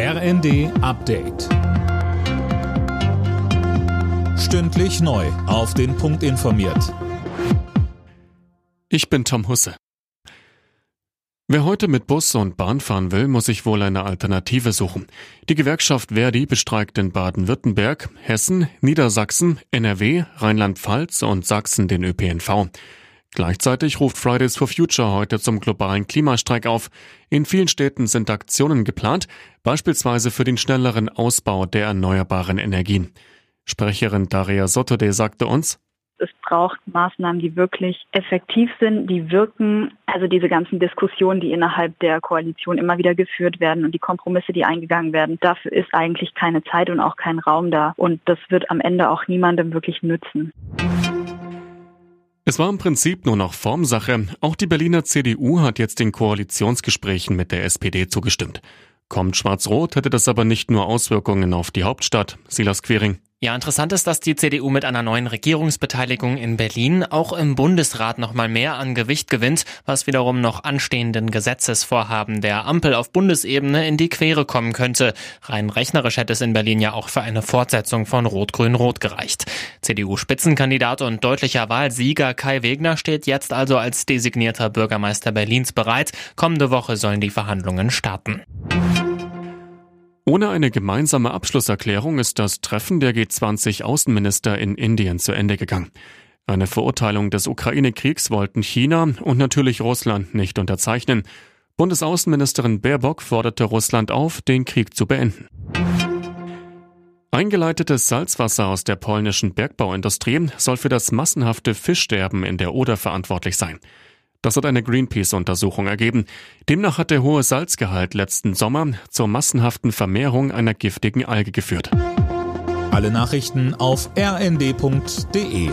RND Update. Stündlich neu. Auf den Punkt informiert. Ich bin Tom Husse. Wer heute mit Bus und Bahn fahren will, muss sich wohl eine Alternative suchen. Die Gewerkschaft Verdi bestreikt in Baden-Württemberg, Hessen, Niedersachsen, NRW, Rheinland-Pfalz und Sachsen den ÖPNV. Gleichzeitig ruft Fridays for Future heute zum globalen Klimastreik auf. In vielen Städten sind Aktionen geplant, beispielsweise für den schnelleren Ausbau der erneuerbaren Energien. Sprecherin Daria Sottode sagte uns, es braucht Maßnahmen, die wirklich effektiv sind, die wirken. Also diese ganzen Diskussionen, die innerhalb der Koalition immer wieder geführt werden und die Kompromisse, die eingegangen werden, dafür ist eigentlich keine Zeit und auch kein Raum da. Und das wird am Ende auch niemandem wirklich nützen. Es war im Prinzip nur noch Formsache. Auch die Berliner CDU hat jetzt den Koalitionsgesprächen mit der SPD zugestimmt. Kommt Schwarz-Rot, hätte das aber nicht nur Auswirkungen auf die Hauptstadt. Silas Quering. Ja, interessant ist, dass die CDU mit einer neuen Regierungsbeteiligung in Berlin auch im Bundesrat nochmal mehr an Gewicht gewinnt, was wiederum noch anstehenden Gesetzesvorhaben der Ampel auf Bundesebene in die Quere kommen könnte. Rein rechnerisch hätte es in Berlin ja auch für eine Fortsetzung von Rot-Grün-Rot gereicht. CDU-Spitzenkandidat und deutlicher Wahlsieger Kai Wegner steht jetzt also als designierter Bürgermeister Berlins bereit. Kommende Woche sollen die Verhandlungen starten. Ohne eine gemeinsame Abschlusserklärung ist das Treffen der G20 Außenminister in Indien zu Ende gegangen. Eine Verurteilung des Ukraine-Kriegs wollten China und natürlich Russland nicht unterzeichnen. Bundesaußenministerin Baerbock forderte Russland auf, den Krieg zu beenden. Eingeleitetes Salzwasser aus der polnischen Bergbauindustrie soll für das massenhafte Fischsterben in der Oder verantwortlich sein. Das hat eine Greenpeace-Untersuchung ergeben. Demnach hat der hohe Salzgehalt letzten Sommer zur massenhaften Vermehrung einer giftigen Alge geführt. Alle Nachrichten auf rnd.de